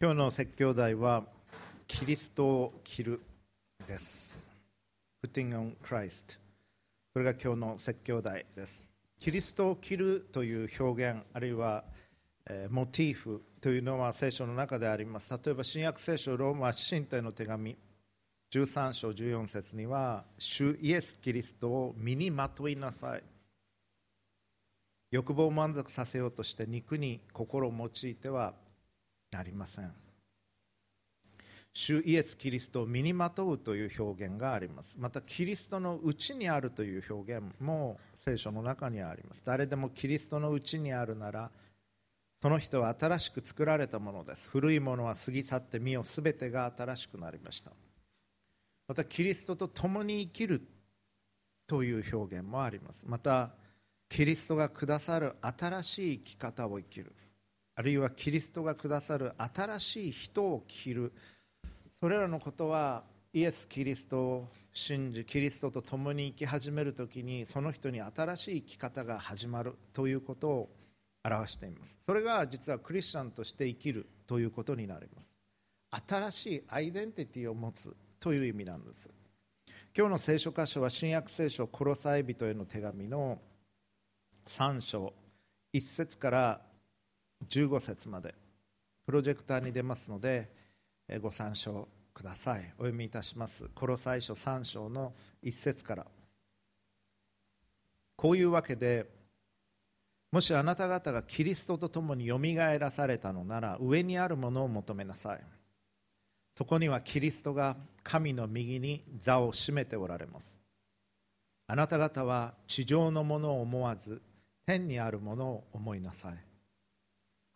今日の説教題はキリストを着るです。Putting on Christ これが今日の説教題です。キリストを着るという表現あるいは、えー、モチーフというのは聖書の中であります。例えば新約聖書ローマ神帝の手紙13章14節には主イエス・キリストを身にまといなさい。欲望を満足させようとして肉に心を用いてはなりません。主イエス・キリストを身にまとうという表現があります。またキリストのうちにあるという表現も聖書の中にはあります。誰でもキリストのうちにあるならその人は新しく作られたものです。古いものは過ぎ去って身を全てが新しくなりました。またキリストと共に生きるという表現もあります。またキリストがくださる新しい生き方を生きる。あるいはキリストがくださる新しい人を着る。それらのことはイエス・キリストを信じキリストと共に生き始めるときにその人に新しい生き方が始まるということを表しています。それが実はクリスチャンとして生きるということになります。新しいアイデンティティを持つという意味なんです。今日の聖書箇所は新約聖書コロサイ人への手紙の3章1節から15節まで。プロジェクターに出ますのでご参照ください。お読みいたします。コロサイ書3章の1節から。こういうわけでもしあなた方がキリストと共によみがえらされたのなら上にあるものを求めなさい。そこにはキリストが神の右に座を占めておられます。あなた方は地上のものを思わず天にあるものを思いなさい。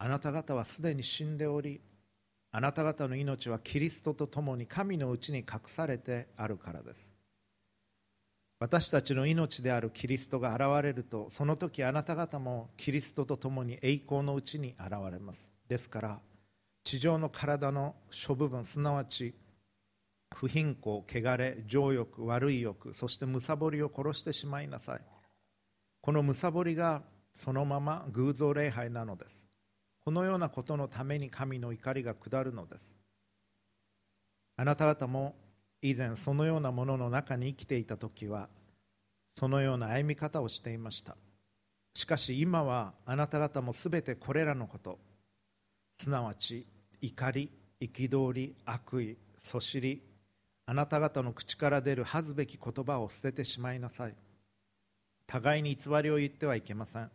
あなた方はすでに死んでおりあなた方の命はキリストと共に神のうちに隠されてあるからです。私たちの命であるキリストが現れるとその時あなた方もキリストと共に栄光のうちに現れます。ですから地上の体の諸部分すなわち不貧困汚れ情欲悪い欲そしてむさぼりを殺してしまいなさい。このむさぼりがそのまま偶像礼拝なのです。このようなことのために神の怒りが下るのです。あなた方も以前そのようなものの中に生きていた時はそのような歩み方をしていました。しかし今はあなた方もすべてこれらのこと。すなわち怒り憤り悪意そしりあなた方の口から出る恥ずべき言葉を捨ててしまいなさい。互いに偽りを言ってはいけません。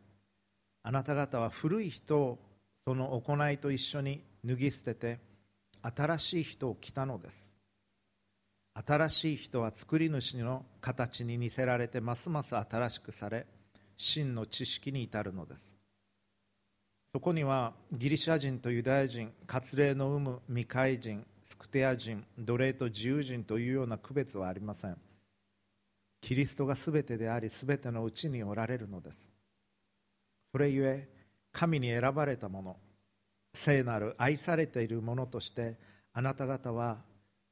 あなた方は古い人をその行いと一緒に脱ぎ捨てて新しい人を着たのです。新しい人は作り主の形に似せられてますます新しくされ真の知識に至るのです。そこにはギリシャ人とユダヤ人割礼の有無未開人スクテア人奴隷と自由人というような区別はありません。キリストが全てであり全てのうちにおられるのです。それゆえ神に選ばれたもの聖なる愛されているものとしてあなた方は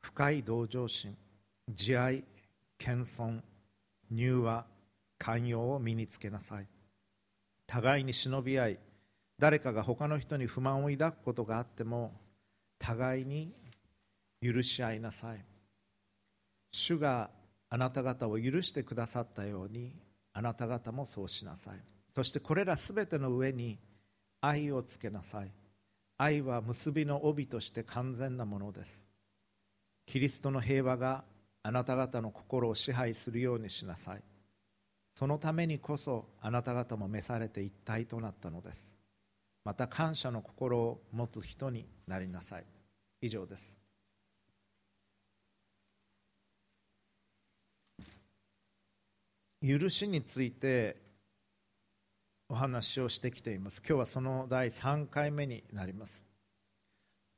深い同情心慈愛謙遜柔和寛容を身につけなさい。互いに忍び合い誰かが他の人に不満を抱くことがあっても互いに許し合いなさい。主があなた方を許してくださったようにあなた方もそうしなさい。そしてこれらすべての上に愛をつけなさい。愛は結びの帯として完全なものです。キリストの平和があなた方の心を支配するようにしなさい。そのためにこそあなた方も召されて一体となったのです。また感謝の心を持つ人になりなさい。以上です。許しについてお話をしてきています。今日はその第3回目になります。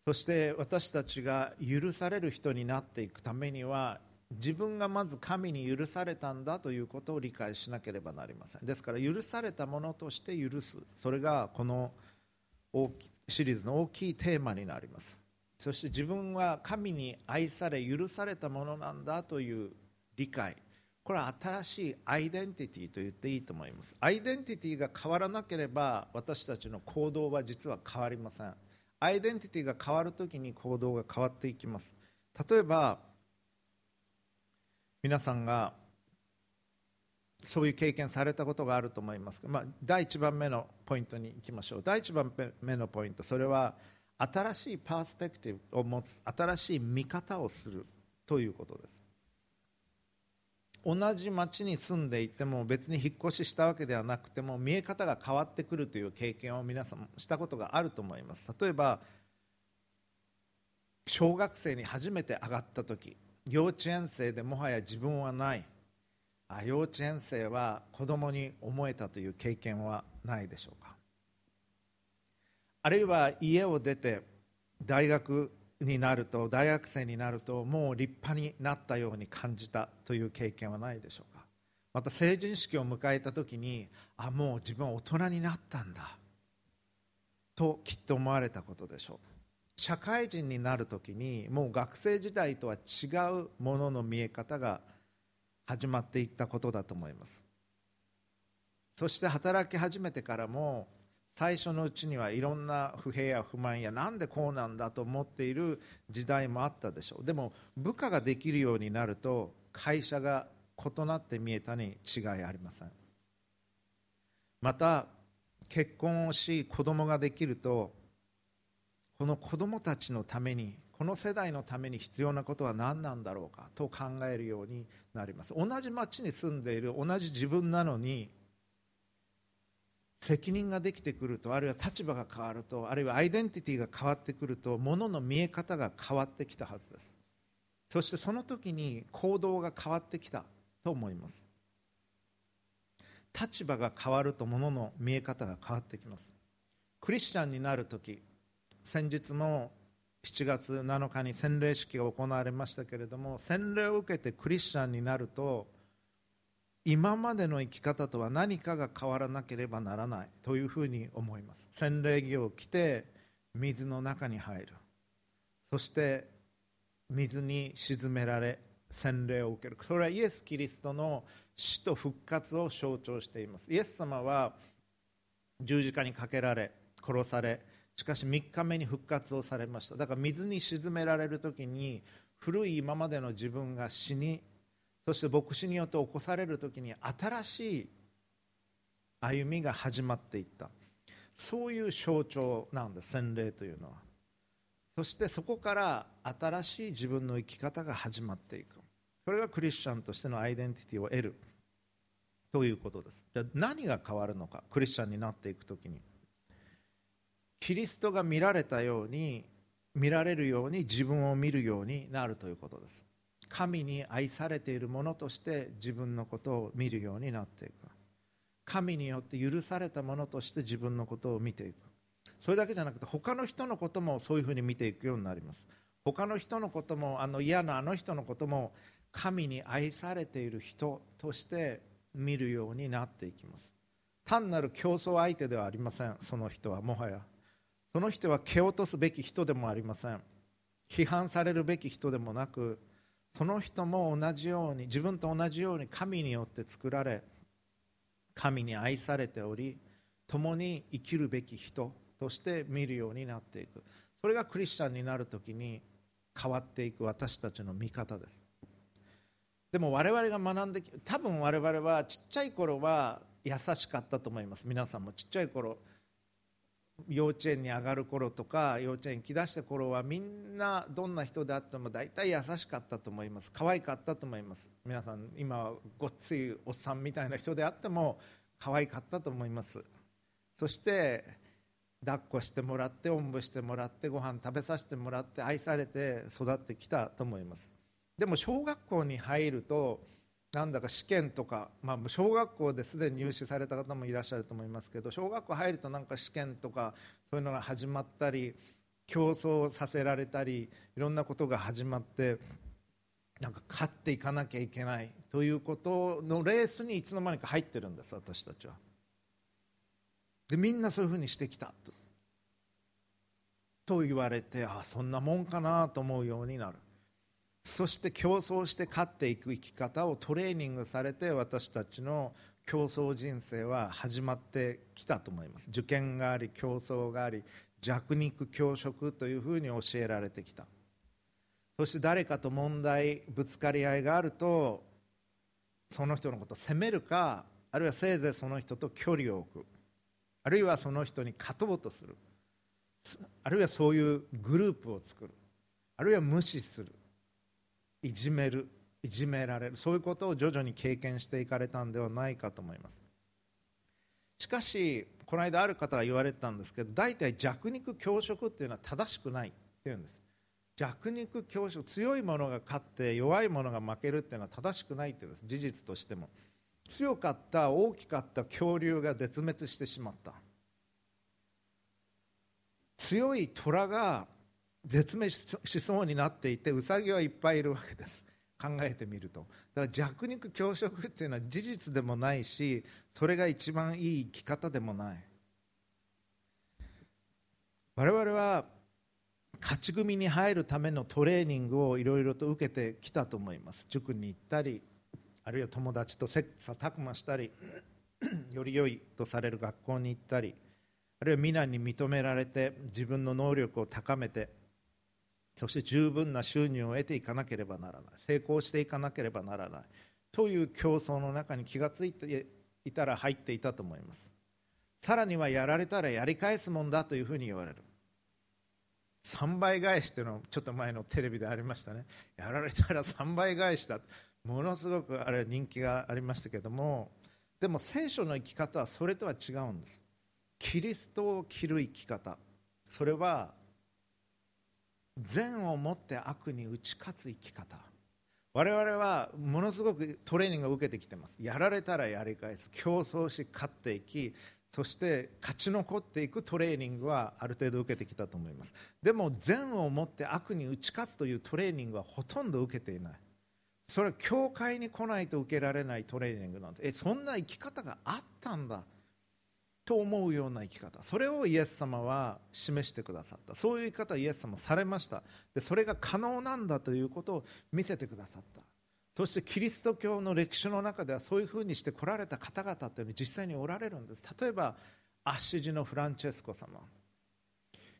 そして私たちが許される人になっていくためには自分がまず神に許されたんだということを理解しなければなりません。ですから許されたものとして許す。それがこのシリーズの大きいテーマになります。そして自分は神に愛され許されたものなんだという理解。これは新しいアイデンティティと言っていいと思います。アイデンティティが変わらなければ私たちの行動は実は変わりません。アイデンティティが変わるときに行動が変わっていきます。例えば皆さんがそういう経験されたことがあると思います。が、まあ、第1番目のポイントにいきましょう。第1番目のポイント。それは新しいパースペクティブを持つ新しい見方をするということです。同じ町に住んでいても別に引っ越ししたわけではなくても見え方が変わってくるという経験を皆さんしたことがあると思います。例えば小学生に初めて上がった時幼稚園生でもはや自分はない。あ幼稚園生は子供に思えたという経験はないでしょうか。あるいは家を出て大学になると大学生になるともう立派になったように感じたという経験はないでしょうか。また成人式を迎えた時にあもう自分は大人になったんだときっと思われたことでしょう。社会人になる時にもう学生時代とは違うものの見え方が始まっていったことだと思います。そして働き始めてからも最初のうちにはいろんな不平や不満やなんでこうなんだと思っている時代もあったでしょう。でも部下ができるようになると会社が異なって見えたに違いありません。また結婚をし子供ができるとこの子供たちのためにこの世代のために必要なことは何なんだろうかと考えるようになります。同じ町に住んでいる同じ自分なのに責任ができてくるとあるいは立場が変わるとあるいはアイデンティティが変わってくるとものの見え方が変わってきたはずです。そしてその時に行動が変わってきたと思います。立場が変わるとものの見え方が変わってきます。クリスチャンになる時先日も7月7日に洗礼式が行われましたけれども洗礼を受けてクリスチャンになると今までの生き方とは何かが変わらなければならないというふうに思います。洗礼着を着て水の中に入る。そして水に沈められ洗礼を受ける。それはイエス・キリストの死と復活を象徴しています。イエス様は十字架にかけられ殺されしかし3日目に復活をされました。だから水に沈められる時に古い今までの自分が死にそして牧師によって起こされる時に新しい歩みが始まっていった。そういう象徴なんです洗礼というのは。そしてそこから新しい自分の生き方が始まっていく。それがクリスチャンとしてのアイデンティティを得る。ということです。じゃあ何が変わるのかクリスチャンになっていく時に。キリストが見られたように見られるように自分を見るようになるということです。神に愛されているものとして自分のことを見るようになっていく。神によって許されたものとして自分のことを見ていく。それだけじゃなくて他の人のこともそういうふうに見ていくようになります。他の人のこともあの嫌なあの人のことも神に愛されている人として見るようになっていきます。単なる競争相手ではありませんその人はもはや。その人は蹴落とすべき人でもありません。批判されるべき人でもなくその人も同じように自分と同じように神によって作られ神に愛されており共に生きるべき人として見るようになっていく。それがクリスチャンになる時に変わっていく私たちの見方です。でも我々が学んでき多分我々はちっちゃい頃は優しかったと思います。皆さんもちっちゃい頃幼稚園に上がる頃とか幼稚園に来だした頃はみんなどんな人であっても大体優しかったと思います。可愛かったと思います。皆さん今ごっついおっさんみたいな人であっても可愛かったと思います。そして抱っこしてもらっておんぶしてもらってご飯食べさせてもらって愛されて育ってきたと思います。でも小学校に入るとなんだか試験とか、まあ、小学校ですでに入試された方もいらっしゃると思いますけど小学校入るとなんか試験とかそういうのが始まったり競争させられたりいろんなことが始まってなんか勝っていかなきゃいけないということのレースにいつの間にか入ってるんです私たちは。でみんなそういうふうにしてきたとと言われてああそんなもんかなと思うようになる。そして競争して勝っていく生き方をトレーニングされて私たちの競争人生は始まってきたと思います。受験があり競争があり弱肉強食というふうに教えられてきた。そして誰かと問題ぶつかり合いがあるとその人のことを責めるかあるいはせいぜいその人と距離を置く。あるいはその人に勝とうとする。あるいはそういうグループを作る。あるいは無視する。いじめるいじめられる。そういうことを徐々に経験していかれたんではないかと思います。しかしこの間ある方が言われてたんですけど大体弱肉強食っていうのは正しくないっていうんです。弱肉強食強いものが勝って弱いものが負けるっていうのは正しくないっていうんです。事実としても。強かった大きかった恐竜が絶滅してしまった。強い虎が絶滅しそうになっていてウサギはいっぱいいるわけです。考えてみると。だから弱肉強食っていうのは事実でもないしそれが一番いい生き方でもない。我々は勝ち組に入るためのトレーニングをいろいろと受けてきたと思います。塾に行ったりあるいは友達と切磋琢磨したり より良いとされる学校に行ったりあるいは皆に認められて自分の能力を高めてそして十分な収入を得ていかなければならない。成功していかなければならない。という競争の中に気が付いていたら入っていたと思います。さらにはやられたらやり返すもんだというふうに言われる。3倍返しというのちょっと前のテレビでありましたね。やられたら3倍返しだものすごくあれ人気がありましたけども。でも聖書の生き方はそれとは違うんです。キリストを着る生き方。それは善をもって悪に打ち勝つ生き方。我々はものすごくトレーニングを受けてきてます。やられたらやり返す競争し勝っていきそして勝ち残っていくトレーニングはある程度受けてきたと思います。でも善をもって悪に打ち勝つというトレーニングはほとんど受けていない。それは教会に来ないと受けられないトレーニングなんでえそんな生き方があったんだ。と思うような生き方。それをイエス様は示してくださった。そういう生き方をイエス様されました。でそれが可能なんだということを見せてくださった。そしてキリスト教の歴史の中ではそういうふうにして来られた方々というのは実際におられるんです。例えばアッシジのフランチェスコ様。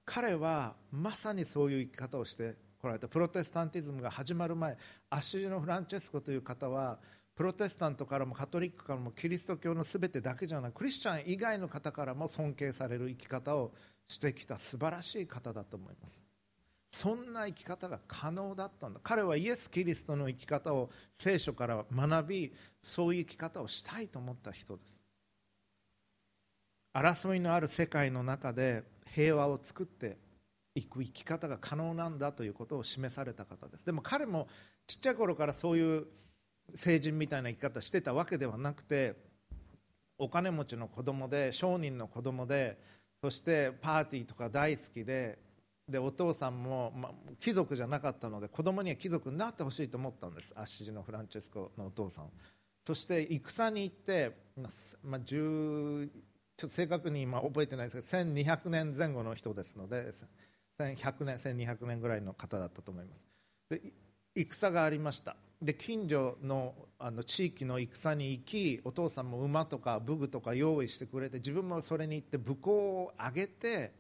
彼はまさにそういう生き方をして来られた。プロテスタンティズムが始まる前アッシュジのフランチェスコという方はプロテスタントからもカトリックからもキリスト教の全てだけじゃない。クリスチャン以外の方からも尊敬される生き方をしてきた素晴らしい方だと思います。そんな生き方が可能だったんだ。彼はイエス・キリストの生き方を聖書から学びそういう生き方をしたいと思った人です。争いのある世界の中で平和を作っていく生き方が可能なんだということを示された方です。でも彼もちっちゃい頃からそういう成人みたいな生き方してたわけではなくてお金持ちの子供で商人の子供でそしてパーティーとか大好きででお父さんも、ま貴族じゃなかったので子供には貴族になってほしいと思ったんです。アッシジのフランチェスコのお父さん。そして戦に行って、まあ、10ちょっと正確に今覚えてないですけど1200年前後の人ですので1100年1200年ぐらいの方だったと思います。で戦がありました。で近所のあの地域の戦に行きお父さんも馬とか武具とか用意してくれて自分もそれに行って武功を上げて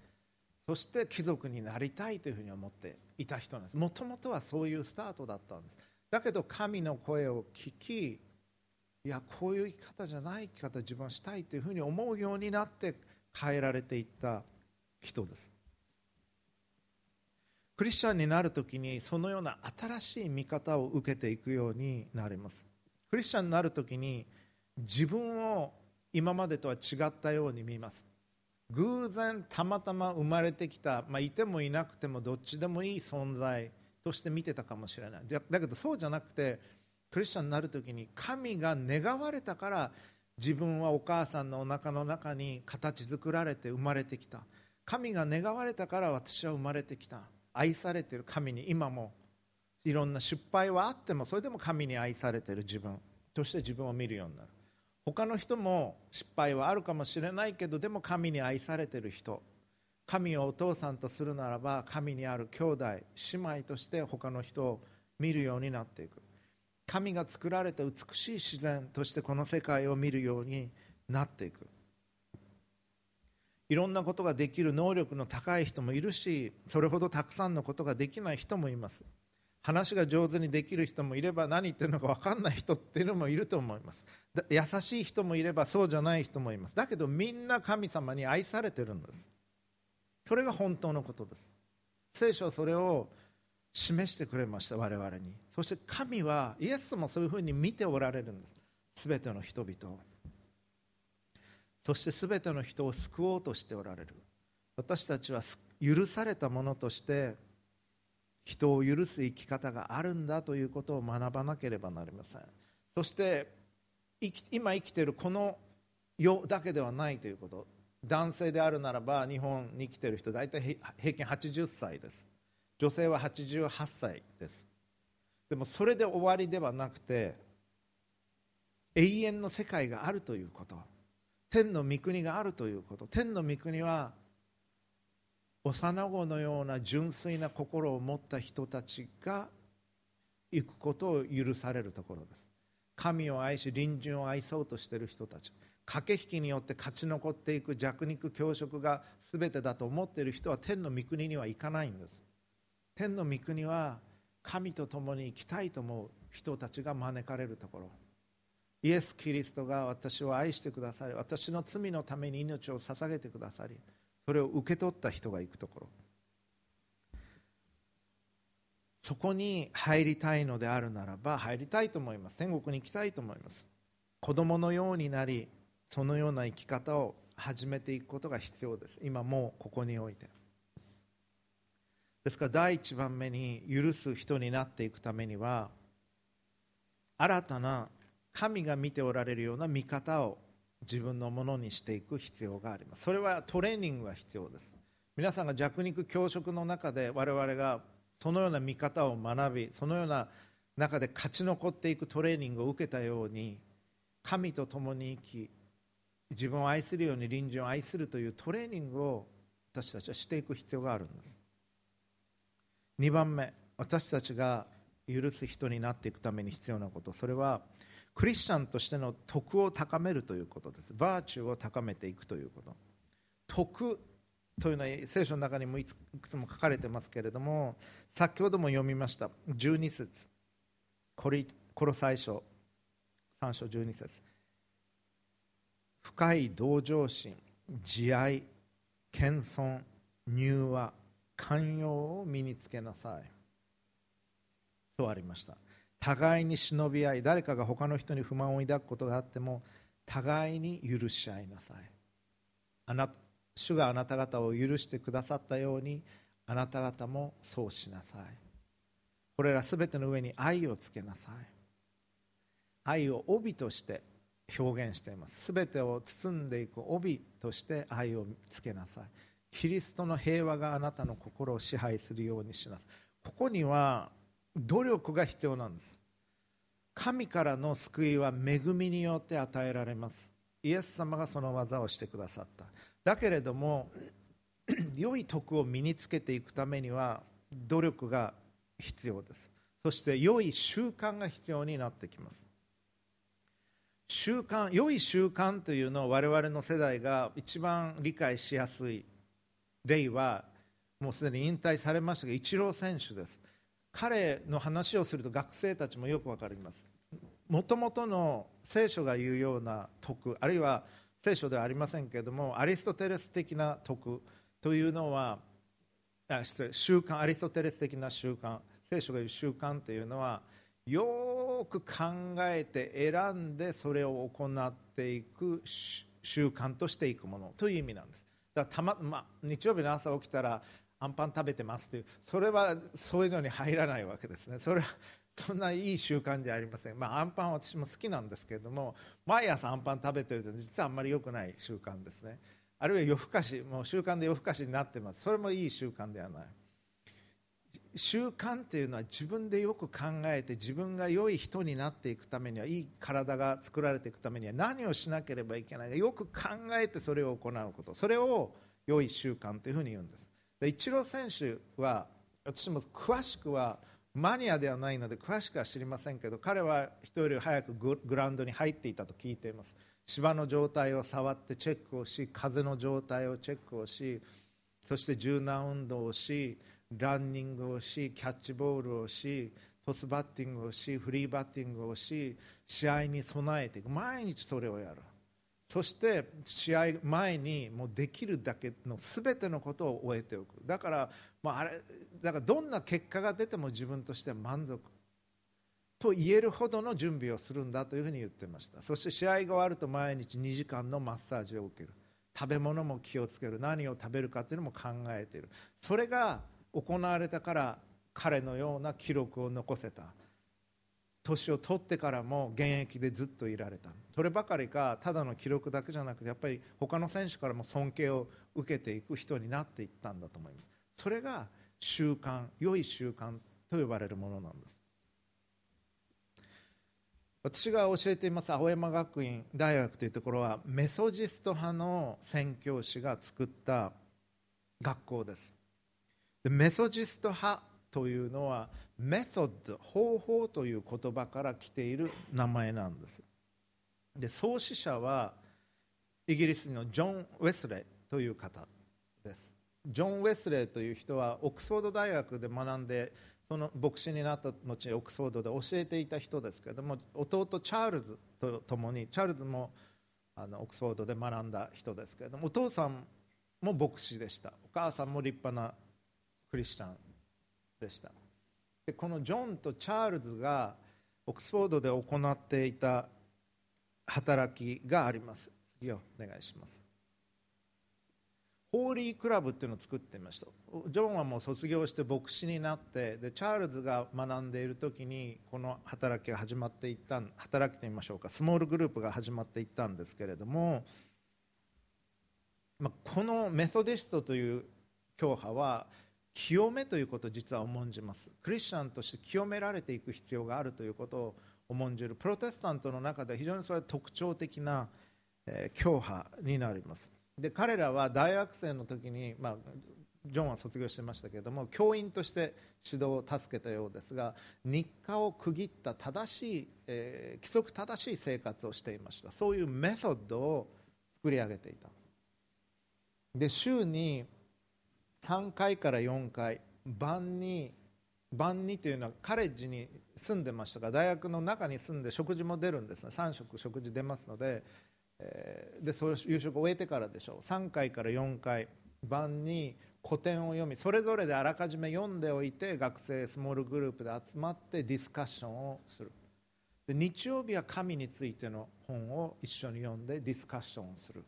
そして貴族になりたいというふうに思っていた人なんです。もともとはそういうスタートだったんです。だけど神の声を聞きいやこういう生き方じゃない生き方自分はしたいというふうに思うようになって変えられていった人です。クリスチャンになるときにそのような新しい見方を受けていくようになります。クリスチャンになるときに自分を今までとは違ったように見ます。偶然たまたま生まれてきた、まあ、いてもいなくてもどっちでもいい存在として見てたかもしれない。だけどそうじゃなくてクリスチャンになるときに神が願われたから自分はお母さんのお腹の中に形作られて生まれてきた。神が願われたから私は生まれてきた。愛されてる神に今もいろんな失敗はあってもそれでも神に愛されてる自分として自分を見るようになる。他の人も失敗はあるかもしれないけどでも神に愛されてる人。神をお父さんとするならば神にある兄弟姉妹として他の人を見るようになっていく。神が作られた美しい自然としてこの世界を見るようになっていく。いろんなことができる能力の高い人もいるしそれほどたくさんのことができない人もいます。話が上手にできる人もいれば何言ってるのか分かんない人っていうのもいると思います。優しい人もいればそうじゃない人もいます。だけどみんな神様に愛されてるんです。それが本当のことです。聖書はそれを示してくれました我々に。そして神はイエスもそういうふうに見ておられるんです。全ての人々を。そして全ての人を救おうとしておられる。私たちは許されたものとして人を許す生き方があるんだということを学ばなければなりません。そして今生きているこの世だけではないということ。男性であるならば日本に来ている人大体平均80歳です。女性は88歳です。でもそれで終わりではなくて永遠の世界があるということ。天の御国があるということ。天の御国は幼子のような純粋な心を持った人たちが行くことを許されるところです。神を愛し隣人を愛そうとしている人たち。駆け引きによって勝ち残っていく弱肉強食が全てだと思っている人は天の御国には行かないんです。天の御国は神と共に生きたいと思う人たちが招かれるところ。イエス・キリストが私を愛してくださり私の罪のために命を捧げてくださりそれを受け取った人が行くところ。そこに入りたいのであるならば入りたいと思います。天国に行きたいと思います。子供のようになりそのような生き方を始めていくことが必要です。今もうここにおいて。ですから第一番目に許す人になっていくためには新たな神が見ておられるような見方を自分のものにしていく必要があります。それはトレーニングが必要です。皆さんが弱肉強食の中で我々がそのような見方を学びそのような中で勝ち残っていくトレーニングを受けたように神と共に生き自分を愛するように隣人を愛するというトレーニングを私たちはしていく必要があるんです。2番目私たちが許す人になっていくために必要なこと。それはクリスチャンとしての徳を高めるということです。バーチューを高めていくということ。徳というのは聖書の中にもいくつも書かれてますけれども先ほども読みました。12節。コリコロ最初3章12節。深い同情心慈愛謙遜柔和寛容を身につけなさい。そうありました。互いに忍び合い誰かが他の人に不満を抱くことがあっても互いに許し合いなさい。あな主があなた方を許してくださったようにあなた方もそうしなさい。これらすべての上に愛をつけなさい。愛を帯として表現しています。すべてを包んでいく帯として愛をつけなさい。キリストの平和があなたの心を支配するようにしなさい。ここには努力が必要なんです。神からの救いは恵みによって与えられます。イエス様がその技をしてくださった。だけれども 良い徳を身につけていくためには努力が必要です。そして良い習慣が必要になってきます。習慣良い習慣というのを我々の世代が一番理解しやすい例はもうすでに引退されましたがイチロー選手です。彼の話をすると学生たちもよく分かります。もともとの聖書が言うような徳あるいは聖書ではありませんけれどもアリストテレス的な徳というのはあ失礼習慣アリストテレス的な習慣聖書が言う習慣というのはよく考えて選んでそれを行っていく習慣としていくものという意味なんです。だからたま、ま日曜日の朝起きたらアンパン食べてますというそれはそういうのに入らないわけですね。それはそんないい習慣じゃありません、まあ、アンパン私も好きなんですけれども毎朝アンパン食べてると実はあんまり良くない習慣ですね。あるいは夜更かしもう習慣で夜更かしになってます。それもいい習慣ではない。習慣っていうのは自分でよく考えて自分が良い人になっていくためにはいい体が作られていくためには何をしなければいけないかよく考えてそれを行うこと。それを良い習慣というふうに言うんです。イチロー選手は私も詳しくはマニアではないので詳しくは知りませんけど彼は人より早くグラウンドに入っていたと聞いています。芝の状態を触ってチェックをし風の状態をチェックをしそして柔軟運動をしランニングをしキャッチボールをしトスバッティングをしフリーバッティングをし試合に備えていく。毎日それをやる。そして試合前にもうできるだけの全てのことを終えておく。だから,、まあ、あれだからどんな結果が出ても自分としては満足。と言えるほどの準備をするんだというふうに言ってました。そして試合が終わると毎日2時間のマッサージを受ける。食べ物も気をつける。何を食べるかというのも考えている。それが行われたから彼のような記録を残せた。年を取ってからも現役でずっといられた。そればかりかただの記録だけじゃなくてやっぱり他の選手からも尊敬を受けていく人になっていったんだと思います。それが習慣良い習慣と呼ばれるものなんです。私が教えています青山学院大学というところはメソジスト派の宣教師が作った学校です。でメソジスト派というのはメソッド方法という言葉から来ている名前なんです。で創始者はイギリスのジョン・ウェスレイという方です。ジョン・ウェスレイという人はオックスフォード大学で学んでその牧師になった後オックスフォードで教えていた人ですけれども弟チャールズと共にチャールズもあのオックスフォードで学んだ人ですけれどもお父さんも牧師でした。お母さんも立派なクリスチャンでした。このジョンとチャールズがオックスフォードで行っていた働きがあります。次をお願いします。ホーリークラブっていうのを作ってみました。ジョンはもう卒業して牧師になってでチャールズが学んでいる時にこの働きが始まっていった働きといいましょうかスモールグループが始まっていったんですけれども、まあ、このメソディストという教派は清めということを実は重んじます。クリスチャンとして清められていく必要があるということを重んじる。プロテスタントの中で非常にそれは特徴的な、えー、教派になります。で彼らは大学生の時に、まあ、ジョンは卒業してましたけれども教員として指導を助けたようですが日課を区切った正しい、えー、規則正しい生活をしていました。そういうメソッドを作り上げていた。で週に3回から4回晩に晩にというのはカレッジに住んでましたが大学の中に住んで食事も出るんですね。3食食事出ますので,、えー、でそれ夕食を終えてからでしょう。3回から4回晩に古典を読みそれぞれであらかじめ読んでおいて学生スモールグループで集まってディスカッションをする。で日曜日は神についての本を一緒に読んでディスカッションをする。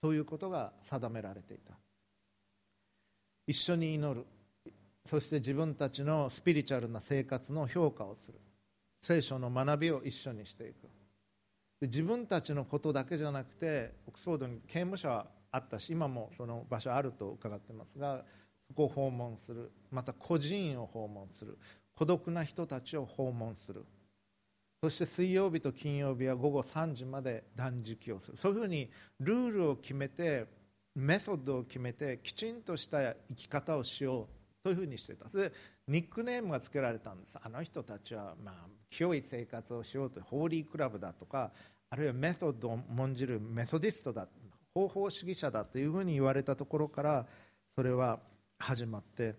ということが定められていた。一緒に祈る。そして自分たちのスピリチュアルな生活の評価をする。聖書の学びを一緒にしていく。自分たちのことだけじゃなくてオックスフォードに刑務所はあったし今もその場所あると伺ってますがそこを訪問する。また孤児院を訪問する。孤独な人たちを訪問する。そして水曜日と金曜日は午後3時まで断食をする。そういうふうにルールを決めてメソッドを決めてきちんとした生き方をしようというふうにしてた。それでニックネームが付けられたんです。あの人たちはまあ清い生活をしようとホーリークラブだとかあるいはメソッドを重んじるメソディストだ方法主義者だというふうに言われたところからそれは始まって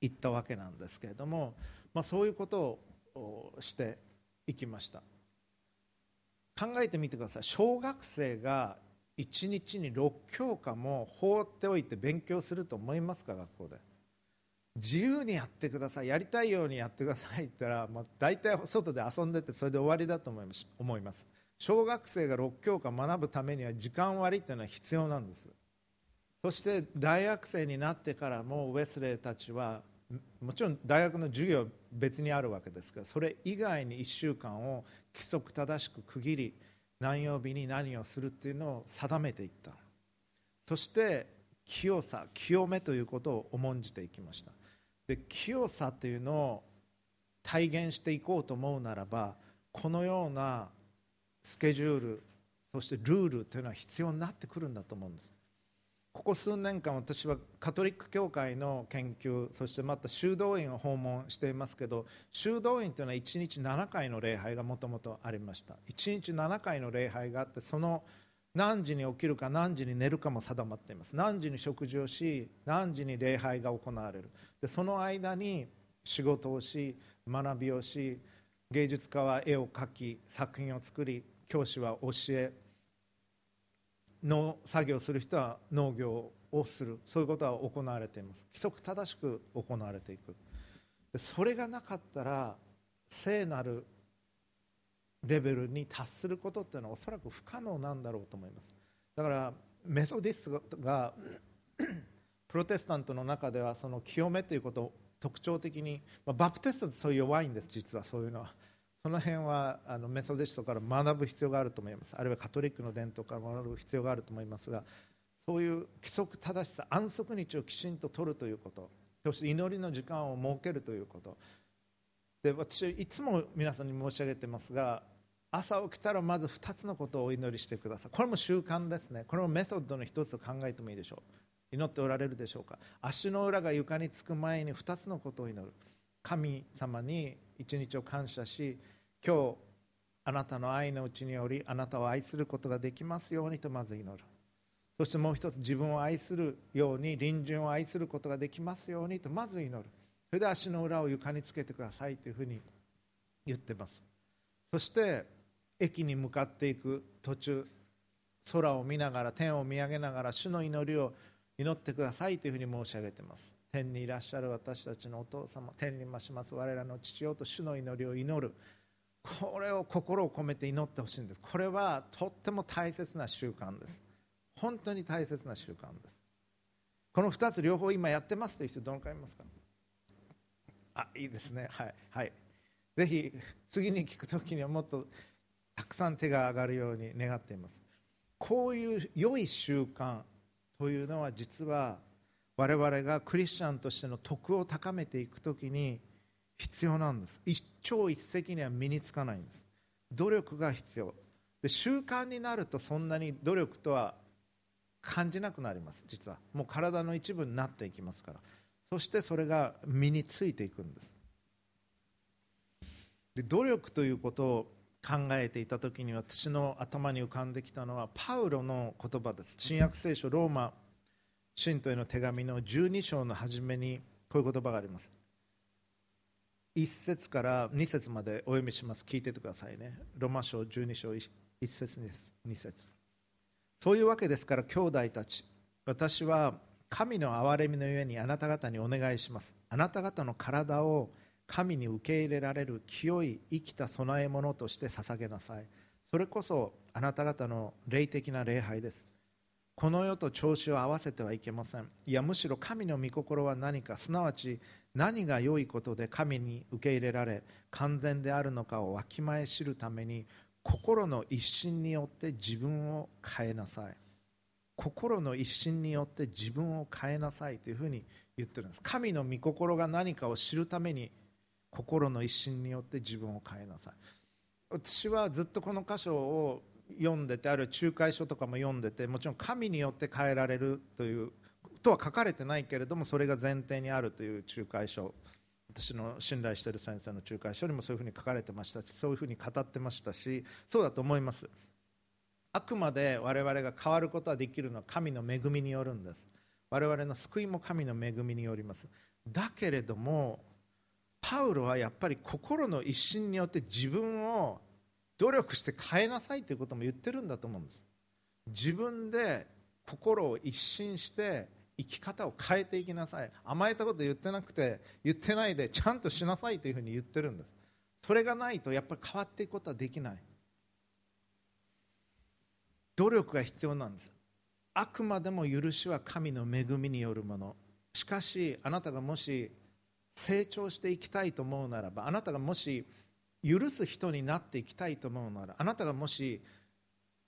いったわけなんですけれども、まあ、そういうことをしていきました。考えてみてください。小学生が1日に6教科も放っておいて勉強すると思いますか学校で？自由にやってください。やりたいようにやってくださいって言ったら、まあ、大体外で遊んでてそれで終わりだと思います。小学生が6教科学ぶためには時間割っていうのは必要なんです。そして大学生になってからもウェスレーたちはもちろん大学の授業は別にあるわけですがそれ以外に1週間を規則正しく区切り何曜日に何をするっていうのを定めていった。そして清さ清めということを重んじていきました。で清さというのを体現していこうと思うならばこのようなスケジュールそしてルールというのは必要になってくるんだと思うんです。ここ数年間私はカトリック教会の研究そしてまた修道院を訪問していますけど修道院というのは1日7回の礼拝がもともとありました。1日7回の礼拝があってその何時に起きるか何時に寝るかも定まっています。何時に食事をし何時に礼拝が行われる。でその間に仕事をし学びをし芸術家は絵を描き作品を作り教師は教え農作業する人は農業をする。そういうことは行われています。規則正しく行われていく。それがなかったら聖なるレベルに達することっていうのはおそらく不可能なんだろうと思います。だからメソディストが プロテスタントの中ではその清めということを特徴的に、まあ、バプテストってそう弱いんです実は。そういうのは。その辺はあのメソディストから学ぶ必要があると思います。あるいはカトリックの伝統から学ぶ必要があると思いますがそういう規則正しさ安息日をきちんと取るということそして祈りの時間を設けるということ。で私いつも皆さんに申し上げてますが朝起きたらまず2つのことをお祈りしてください。これも習慣ですね。これもメソッドの一つと考えてもいいでしょう。祈っておられるでしょうか。足の裏が床につく前に2つのことを祈る。神様に一日を感謝し今日あなたの愛のうちによりあなたを愛することができますようにとまず祈る。そしてもう一つ自分を愛するように隣人を愛することができますようにとまず祈る。それで足の裏を床につけてくださいというふうに言ってます。そして駅に向かっていく途中空を見ながら天を見上げながら主の祈りを祈ってくださいというふうに申し上げています。天にいらっしゃる私たちのお父様天に増します我らの父よと主の祈りを祈る。これを心を込めて祈ってほしいんです。これはとっても大切な習慣です。本当に大切な習慣です。この2つ両方今やってますという人どのくらいいますか？あいいですね。はいはい。ぜひ次に聞く時にはもっとたくさん手が上がるように願っています。こういう良い習慣というのは実は我々がクリスチャンとしての徳を高めていく時に必要なんです。一朝一夕には身につかないんです。努力が必要。で習慣になるとそんなに努力とは感じなくなります実は。もう体の一部になっていきますから。そしてそれが身についていくんです。で努力ということを考えていた時に私の頭に浮かんできたのはパウロの言葉です。新約聖書ローマ信徒への手紙の12章の初めにこういう言葉があります。1節から2節までお読みします。聞いててくださいね。ロマ書12章1節2節。そういうわけですから兄弟たち私は神の憐れみのゆえにあなた方にお願いします。あなた方の体を神に受け入れられる清い生きた供え物として捧げなさい。それこそあなた方の霊的な礼拝です。この世と調子を合わせてはいけません。いやむしろ神の御心は何かすなわち何が良いことで神に受け入れられ完全であるのかをわきまえ知るために心の一心によって自分を変えなさい。心の一心によって自分を変えなさいというふうに言ってるんです。神の御心が何かを知るために心の一心によって自分を変えなさい。私はずっとこの箇所を読んでてある仲介書とかも読んでてもちろん神によって変えられるというとは書かれてないけれどもそれが前提にあるという仲介書。私の信頼している先生の仲介書にもそういうふうに書かれてましたしそういうふうに語ってましたしそうだと思います。あくまで我々が変わることはできるのは神の恵みによるんです。我々の救いも神の恵みによります。だけれどもパウロはやっぱり心の一心によって自分を努力して変えなさいということも言ってるんだと思うんです。自分で心を一新して生き方を変えていきなさい。甘えたこと言ってなくて言ってないでちゃんとしなさいというふうに言ってるんです。それがないとやっぱり変わっていくことはできない。努力が必要なんです。あくまでも許しは神の恵みによるもの。しかしあなたがもし成長していきたいと思うならばあなたがもし許す人になっていきたいと思うならあなたがもし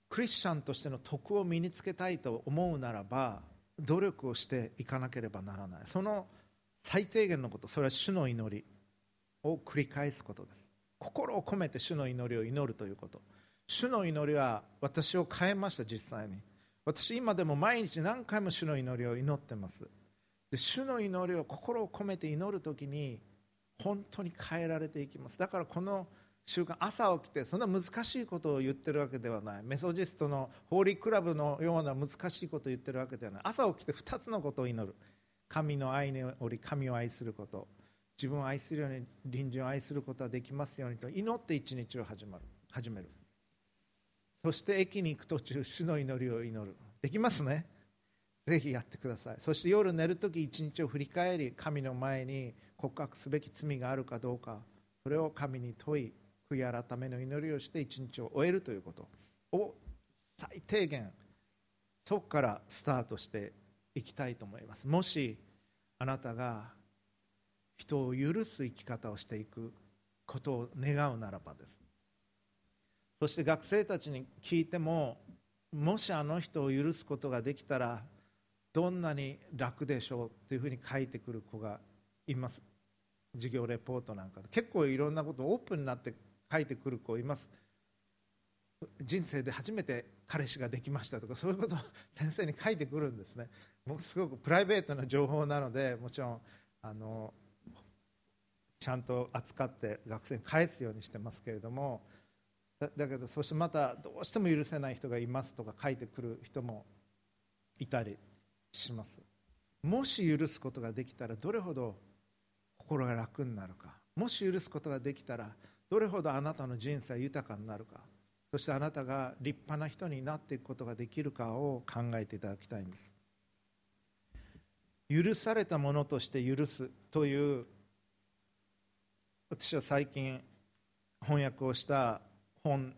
クリスチャンとしての徳を身につけたいと思うならば努力をしていかなければならない。その最低限のことそれは主の祈りを繰り返すことです。心を込めて主の祈りを祈るということ。主の祈りは私を変えました実際に。私今でも毎日何回も主の祈りを祈ってます。で主の祈りを心を込めて祈る時に本当に変えられていきます。だからこの習慣朝起きてそんな難しいことを言ってるわけではない。メソジストのホーリークラブのような難しいことを言ってるわけではない。朝起きて2つのことを祈る。神の愛により神を愛すること。自分を愛するように隣人を愛することができますようにと祈って一日を始まる。始める。そして駅に行く途中主の祈りを祈る。できますね。ぜひやってください。そして夜寝るとき一日を振り返り神の前に告白すべき罪があるかどうかそれを神に問い悔い改めの祈りをして一日を終えるということを最低限そこからスタートしていきたいと思います。もしあなたが人を許す生き方をしていくことを願うならばです。そして学生たちに聞いてももしあの人を許すことができたらどんなに楽でしょうというふうに書いてくる子がいます。授業レポートなんかで。結構いろんなことオープンになって書いてくる子います。人生で初めて彼氏ができましたとかそういうことを先生に書いてくるんですね。もうすごくプライベートな情報なのでもちろんあのちゃんと扱って学生に返すようにしてますけれどもだけどそしてまたどうしても許せない人がいますとか書いてくる人もいたりします。もし許すことができたらどれほど心が楽になるか。もし許すことができたらどれほどあなたの人生豊かになるかそしてあなたが立派な人になっていくことができるかを考えていただきたいんです。許されたものとして許すという私は最近翻訳をした本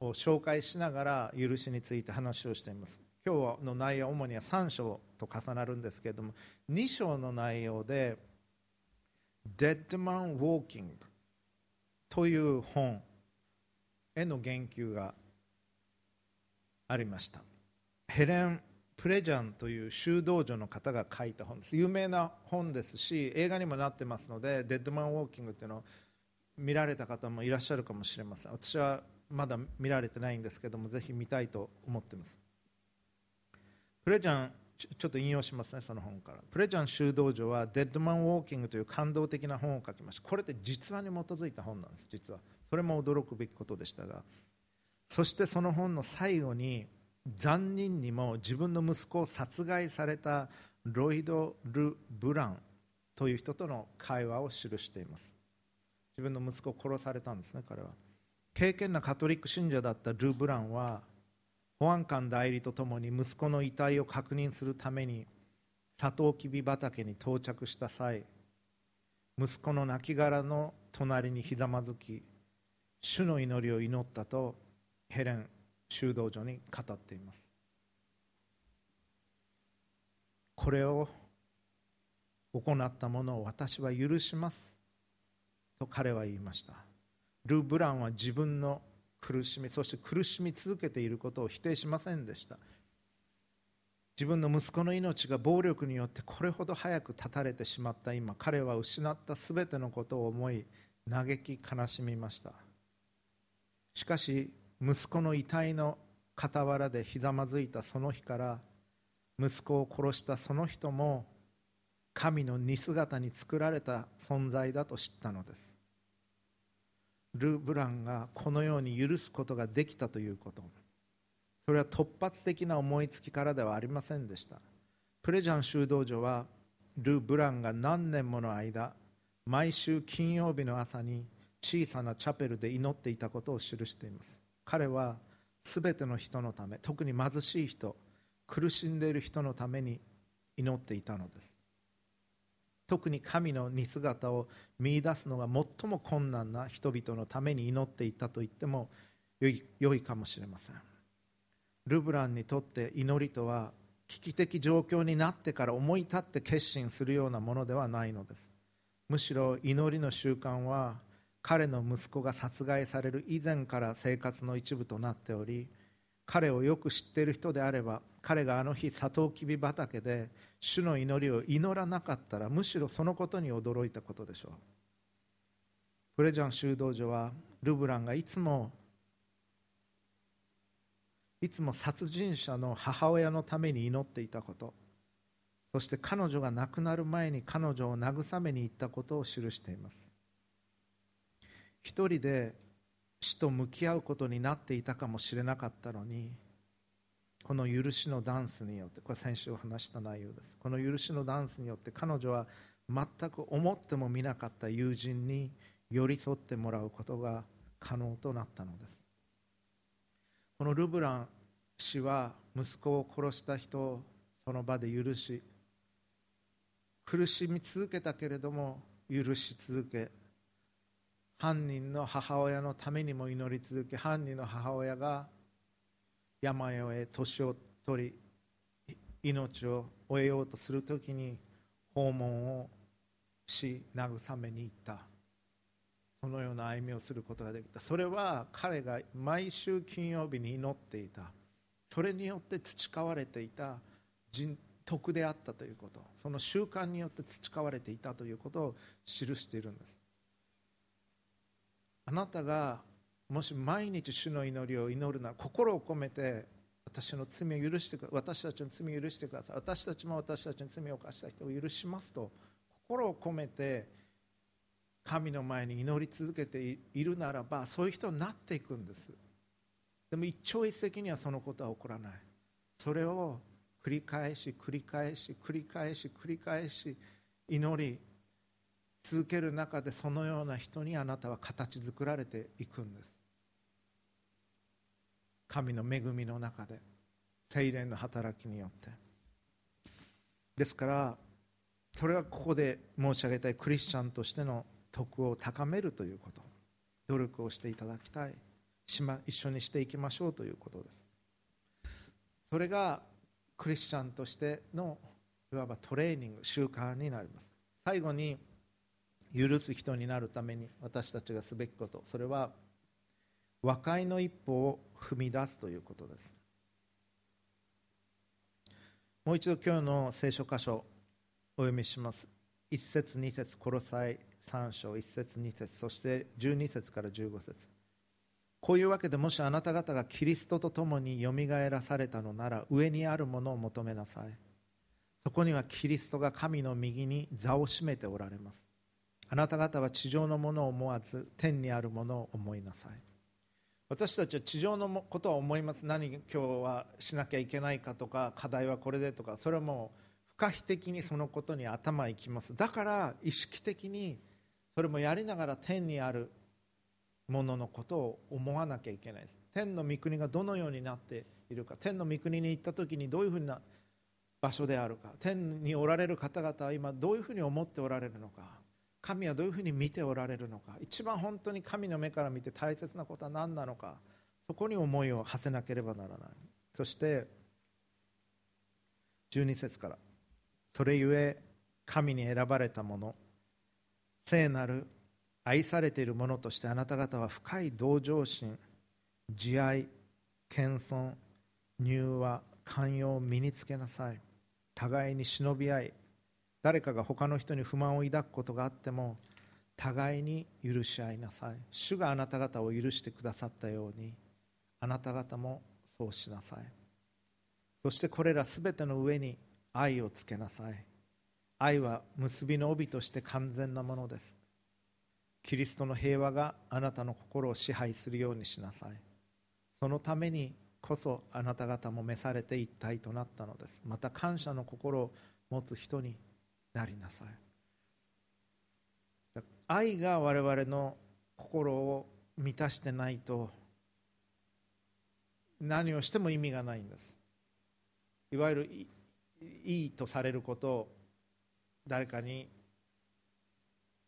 を紹介しながら許しについて話をしています。今日の内容は主には3章と重なるんですけれども2章の内容で「Dead Man Walking」という本への言及がありました。ヘレン・プレジャンという修道女の方が書いた本です。有名な本ですし映画にもなってますので「デッドマン・ウォーキング」っていうのを見られた方もいらっしゃるかもしれません。私はまだ見られてないんですけどもぜひ見たいと思ってます。プレジャンちょっと引用しますねその本から。プレジャン修道女は「デッドマン・ウォーキング」という感動的な本を書きました。これって実話に基づいた本なんです実は。それも驚くべきことでしたが。そしてその本の最後に残忍にも自分の息子を殺害されたロイド・ル・ブランという人との会話を記しています。自分の息子を殺されたんですね彼は。敬虔なカトリック信者だったル・ブランは保安官代理とともに息子の遺体を確認するためにサトウキビ畑に到着した際息子の亡骸の隣にひざまずき主の祈りを祈ったとヘレン修道女に語っています。これを行ったものを私は許しますと彼は言いました。ル・ブランは自分の苦しみそして苦しみ続けていることを否定しませんでした。自分の息子の命が暴力によってこれほど早く断たれてしまった。今彼は失った全てのことを思い嘆き悲しみました。しかし息子の遺体の傍らでひざまずいたその日から息子を殺したその人も神の似姿に作られた存在だと知ったのです。ル・ブランがこのように許すことができたということ。それは突発的な思いつきからではありませんでした。プレジャン修道女はル・ブランが何年もの間毎週金曜日の朝に小さなチャペルで祈っていたことを記しています。彼は全ての人のため特に貧しい人苦しんでいる人のために祈っていたのです。特に神の似姿を見いだすのが最も困難な人々のために祈っていたと言ってもよい良いかもしれません。ルブランにとって祈りとは危機的状況になってから思い立って決心するようなものではないのです。むしろ祈りの習慣は彼の息子が殺害される以前から生活の一部となっており彼をよく知っている人であれば彼があの日サトウキビ畑で主の祈りを祈らなかったらむしろそのことに驚いたことでしょう。プレジャン修道女はルブランがいつもいつも殺人者の母親のために祈っていたことそして彼女が亡くなる前に彼女を慰めに行ったことを記しています。一人で死と向き合うことになっていたかもしれなかったのにこの許しのダンスによってこれ先週話した内容です。この許しのダンスによって彼女は全く思ってもみなかった友人に寄り添ってもらうことが可能となったのです。このルブラン氏は息子を殺した人をその場で許し苦しみ続けたけれども許し続け犯人の母親のためにも祈り続け犯人の母親が山へ年を取り命を終えようとするときに訪問をし慰めに行った。そのような歩みをすることができた。それは彼が毎週金曜日に祈っていた。それによって培われていた。人徳であったということ。その習慣によって培われていたということを記しているんです。あなたがもし毎日主の祈りを祈るなら心を込めて私の罪を許して私たちの罪を許してください。私たちも私たちの罪を犯した人を許しますと心を込めて神の前に祈り続けているならばそういう人になっていくんです。でも一朝一夕にはそのことは起こらない。それを繰り返し繰り返し繰り返し繰り返し祈り続ける中でそのような人にあなたは形作られていくんです。神の恵みの中で精霊の働きによって。ですからそれはここで申し上げたいクリスチャンとしての徳を高めるということ。努力をしていただきたい。しま一緒にしていきましょうということです。それがクリスチャンとしてのいわばトレーニング習慣になります。最後に許す人になるために私たちがすべきことそれは和解の一歩を踏み出すということです。もう一度今日の聖書箇所お読みします。1節2節コロサイ3章1節2節そして12節から15節。こういうわけでもしあなた方がキリストと共によみがえらされたのなら上にあるものを求めなさい。そこにはキリストが神の右に座を占めておられます。あなた方は地上のものを思わず天にあるものを思いなさい。私たちは地上のことは思います。何今日はしなきゃいけないかとか課題はこれでとか。それはもう不可避的にそのことに頭いきます。だから意識的にそれもやりながら天にあるもののことを思わなきゃいけないです。天の御国がどのようになっているか。天の御国に行った時にどういうふうな場所であるか。天におられる方々は今どういうふうに思っておられるのか。神はどういうふうに見ておられるのか。一番本当に神の目から見て大切なことは何なのか。そこに思いを馳せなければならない。そして12節から。それゆえ神に選ばれた者聖なる愛されている者としてあなた方は深い同情心慈愛謙遜柔和寛容を身につけなさい。互いに忍び合い誰かが他の人に不満を抱くことがあっても互いに許し合いなさい。主があなた方を許してくださったようにあなた方もそうしなさい。そしてこれらすべての上に愛をつけなさい。愛は結びの帯として完全なものです。キリストの平和があなたの心を支配するようにしなさい。そのためにこそあなた方も召されて一体となったのです。また感謝の心を持つ人になりなさい。愛が我々の心を満たしてないと何をしても意味がないんです。いわゆるいいとされることを誰かに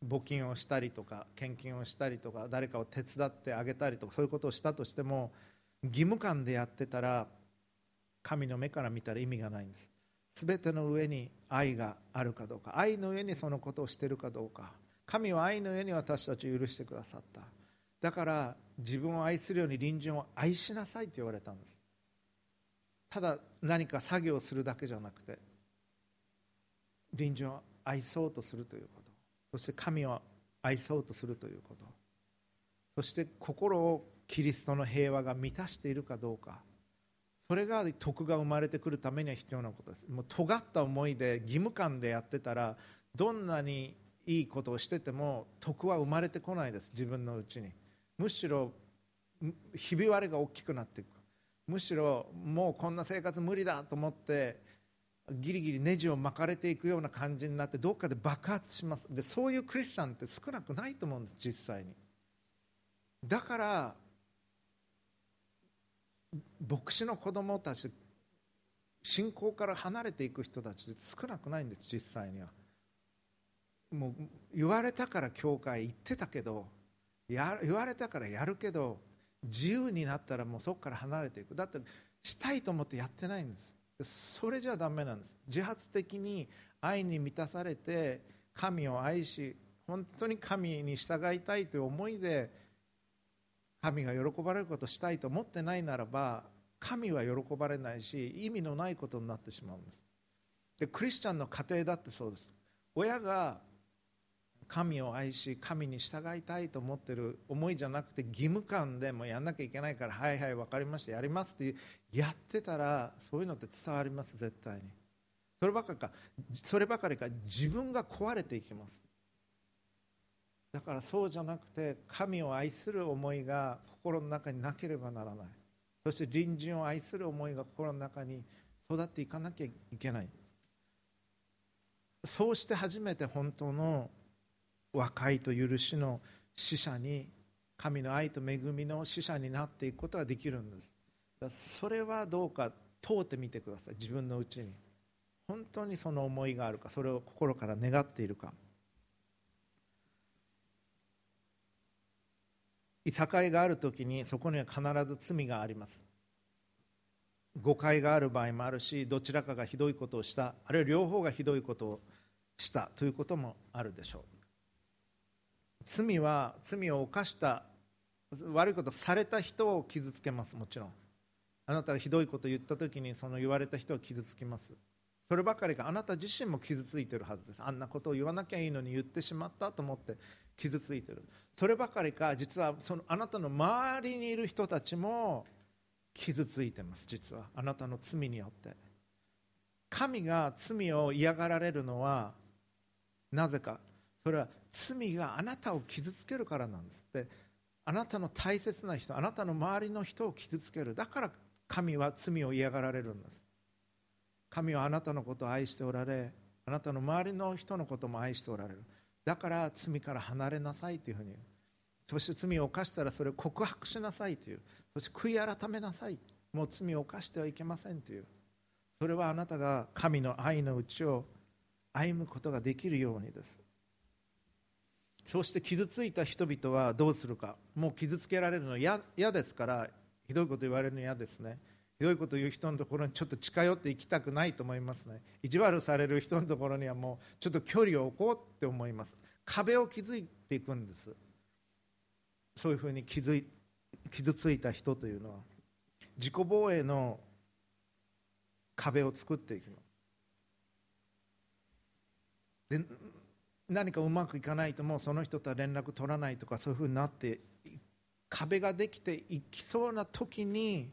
募金をしたりとか献金をしたりとか誰かを手伝ってあげたりとかそういうことをしたとしても義務感でやってたら神の目から見たら意味がないんです。全ての上に愛があるかどうか愛の上にそのことをしているかどうか。神は愛の上に私たちを許してくださった。だから自分を愛するように隣人を愛しなさいと言われたんです。ただ何か作業するだけじゃなくて隣人を愛そうとするということ。そして神を愛そうとするということ。そして心をキリストの平和が満たしているかどうか。それが徳が生まれてくるためには必要なことです。もう尖った思いで義務感でやってたらどんなにいいことをしてても徳は生まれてこないです。自分のうちに。むしろひび割れが大きくなっていく。むしろもうこんな生活無理だと思ってギリギリネジを巻かれていくような感じになってどっかで爆発します。でそういうクリスチャンって少なくないと思うんです実際に。だから牧師の子供たち信仰から離れていく人たち少なくないんです実際には。もう言われたから教会行ってたけどや言われたからやるけど自由になったらもうそこから離れていく。だってしたいと思ってやってないんです。それじゃダメなんです。自発的に愛に満たされて神を愛し本当に神に従いたいという思いで神が喜ばれることをしたいと思ってないならば神は喜ばれないし意味のないことになってしまうんです。でクリスチャンの家庭だってそうです。親が神を愛し神に従いたいと思ってる思いじゃなくて義務感でもやんなきゃいけないからはいはい分かりましたやりますってやってたらそういうのって伝わります絶対に。そればかりか。そればかりか。自分が壊れていきます。だからそうじゃなくて神を愛する思いが心の中になければならない。そして隣人を愛する思いが心の中に育っていかなきゃいけない。そうして初めて本当の和解と許しの死者に神の愛と恵みの死者になっていくことができるんです。それはどうか問うてみてください。自分のうちに。本当にその思いがあるかそれを心から願っているか。いさかいがある時にそこには必ず罪があります。誤解がある場合もあるしどちらかがひどいことをしたあるいは両方がひどいことをしたということもあるでしょう。罪は罪を犯した悪いことされた人を傷つけますもちろん。あなたがひどいことを言った時にその言われた人を傷つきます。そればかりかあなた自身も傷ついてるはずです。あんなことを言わなきゃいいのに言ってしまったと思って傷ついてる。そればかりか実はそのあなたの周りにいる人たちも傷ついてます実は。あなたの罪によって。神が罪を嫌がられるのはなぜか。それは罪があなたを傷つけるからなんですって。あなたの大切な人あなたの周りの人を傷つける。だから神は罪を嫌がられるんです。神はあなたのことを愛しておられあなたの周りの人のことも愛しておられる。だから罪から離れなさいというふうに。そして罪を犯したらそれを告白しなさいという。そして悔い改めなさい。もう罪を犯してはいけませんという。それはあなたが神の愛のうちを歩むことができるようにです。そうして傷ついた人々はどうするか。もう傷つけられるの嫌ですから。ひどいこと言われるの嫌ですね。ひどいこと言う人のところにちょっと近寄っていきたくないと思いますね。意地悪される人のところにはもうちょっと距離を置こうって思います。壁を築いていくんです。そういうふうに傷い傷ついた人というのは。自己防衛の壁を作っていきます。で何かうまくいかないともうその人とは連絡取らないとかそういうふうになって壁ができていきそうな時に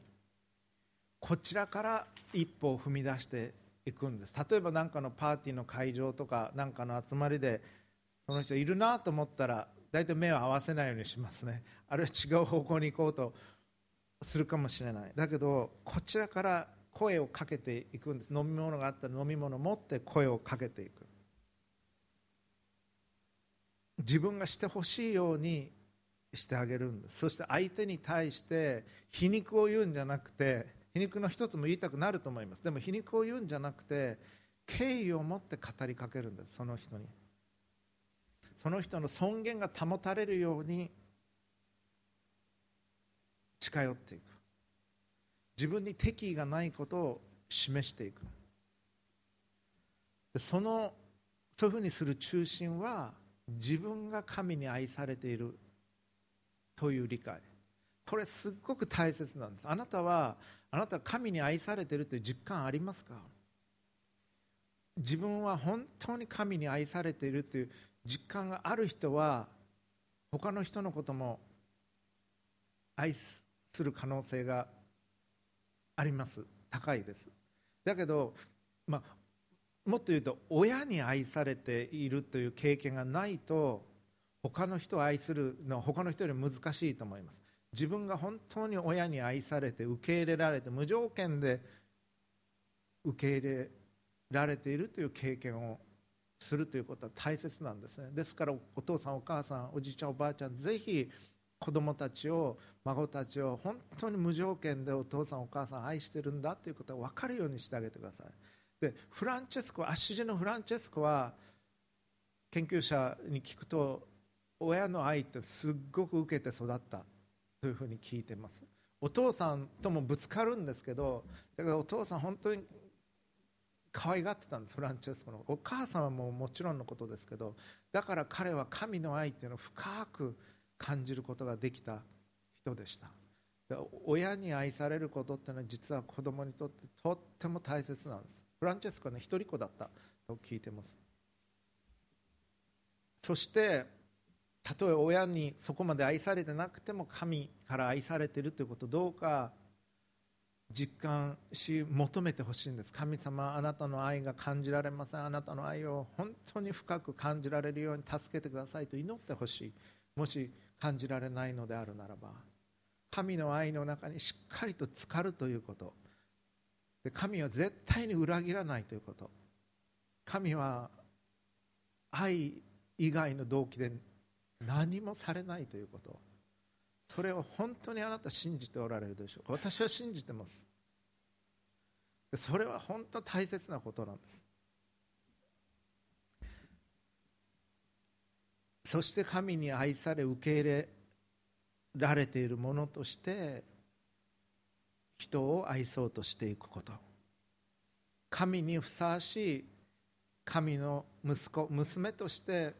こちらから一歩を踏み出していくんです。例えば何かのパーティーの会場とか何かの集まりでその人いるなと思ったら大体目を合わせないようにしますね。あるいは違う方向に行こうとするかもしれない。だけどこちらから声をかけていくんです。飲み物があったら飲み物を持って声をかけていく。自分がしてほしいようにしてあげるんです。そして相手に対して皮肉を言うんじゃなくて皮肉の一つも言いたくなると思います。でも皮肉を言うんじゃなくて敬意を持って語りかけるんですその人に。その人の尊厳が保たれるように近寄っていく。自分に敵意がないことを示していく。そのそういうふうにする中心は自分が神に愛されているという理解。これすっごく大切なんです。あなたはあなたは神に愛されているという実感ありますか？自分は本当に神に愛されているという実感がある人は他の人のことも愛する可能性があります。高いです。だけど、まあ、もっと言うと親に愛されているという経験がないと他の人を愛するのは他の人より難しいと思います。自分が本当に親に愛されて受け入れられて無条件で受け入れられているという経験をするということは大切なんですね。ですからお父さんお母さんおじいちゃんおばあちゃんぜひ子供たちを孫たちを本当に無条件でお父さんお母さん愛してるんだということが分かるようにしてあげてください。でフランチェスコアッシジのフランチェスコは研究者に聞くと親の愛ってすっごく受けて育った。というふうに聞いてます。お父さんともぶつかるんですけどだからお父さん本当に可愛がってたんですフランチェスコの。お母さんはももちろんのことですけどだから彼は神の愛っていうのを深く感じることができた人でした。親に愛されることっていうのは実は子供にとってとっても大切なんです。フランチェスコはね一人っ子だったと聞いてます。そしてたとえ親にそこまで愛されてなくても神から愛されてるということどうか実感し求めてほしいんです。神様あなたの愛が感じられません。あなたの愛を本当に深く感じられるように助けてくださいと祈ってほしい。もし感じられないのであるならば神の愛の中にしっかりと浸かるということ。で神は絶対に裏切らないということ。神は愛以外の動機で何もされないということ。それを本当にあなた信じておられるでしょう。か私は信じてます。それは本当大切なことなんです。そして神に愛され受け入れられているものとして人を愛そうとしていくこと。神にふさわしい神の息子娘として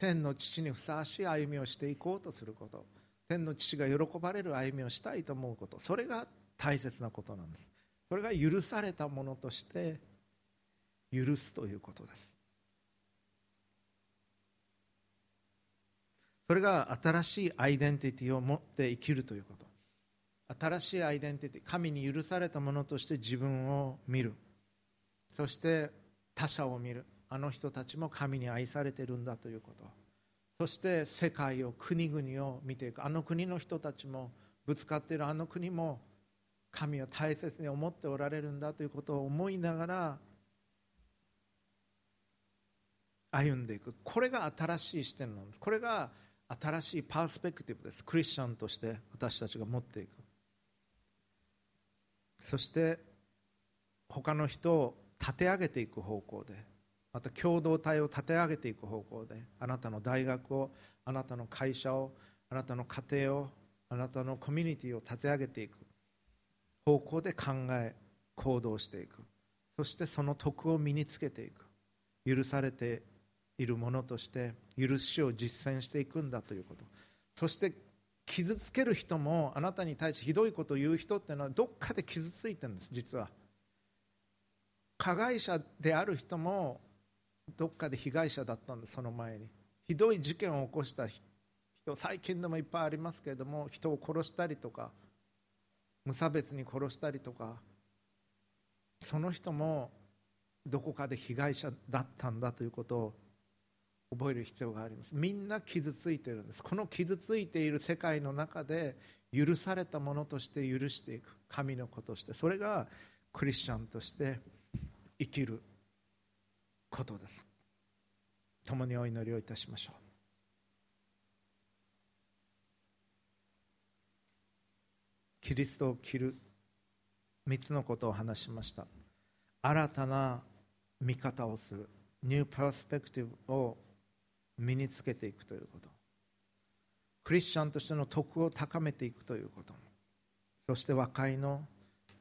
天の父にふさわしい歩みをしていこうとすること。天の父が喜ばれる歩みをしたいと思うこと。それが大切なことなんです。それが許されたものとして許すということです。それが新しいアイデンティティを持って生きるということ。新しいアイデンティティ神に許されたものとして自分を見る。そして他者を見る。あの人たちも神に愛されてるんだということ。そして世界を国々を見ていく。あの国の人たちもぶつかっているあの国も神を大切に思っておられるんだということを思いながら歩んでいく。これが新しい視点なんです。これが新しいパースペクティブです。クリスチャンとして私たちが持っていく。そして他の人を立て上げていく方向で。また共同体を立て上げていく方向であなたの大学をあなたの会社をあなたの家庭をあなたのコミュニティを立て上げていく。方向で考え行動していく。そしてその徳を身につけていく。許されているものとして許しを実践していくんだということ。そして傷つける人もあなたに対してひどいことを言う人っていうのはどっかで傷ついてるんです実は。加害者である人もどっかで被害者だったんですその前に。ひどい事件を起こした人最近でもいっぱいありますけれども人を殺したりとか無差別に殺したりとかその人もどこかで被害者だったんだということを覚える必要があります。みんな傷ついてるんです。この傷ついている世界の中で許されたものとして許していく。神の子として。それがクリスチャンとして生きる。ことです。共にお祈りをいたしましょう。キリストを着る3つのことを話しました。新たな見方をする。ニューパースペクティブを身につけていくということ。クリスチャンとしての徳を高めていくということ。そして和解の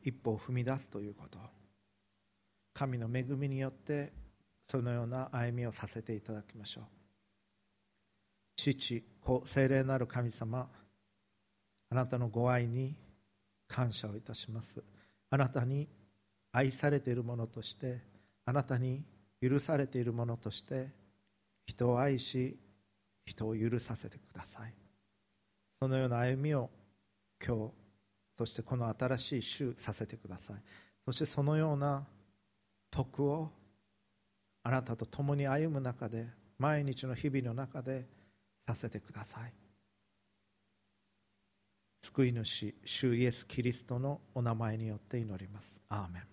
一歩を踏み出すということ。神の恵みによってそのような歩みをさせていただきましょう。父子精霊なる神様あなたのご愛に感謝をいたします。あなたに愛されているものとしてあなたに許されているものとして人を愛し人を許させてください。そのような歩みを今日そしてこの新しい週させてください。そしてそのような徳をあなたと共に歩む中で毎日の日々の中でさせてください。救い主主イエス・キリストのお名前によって祈ります。アーメン。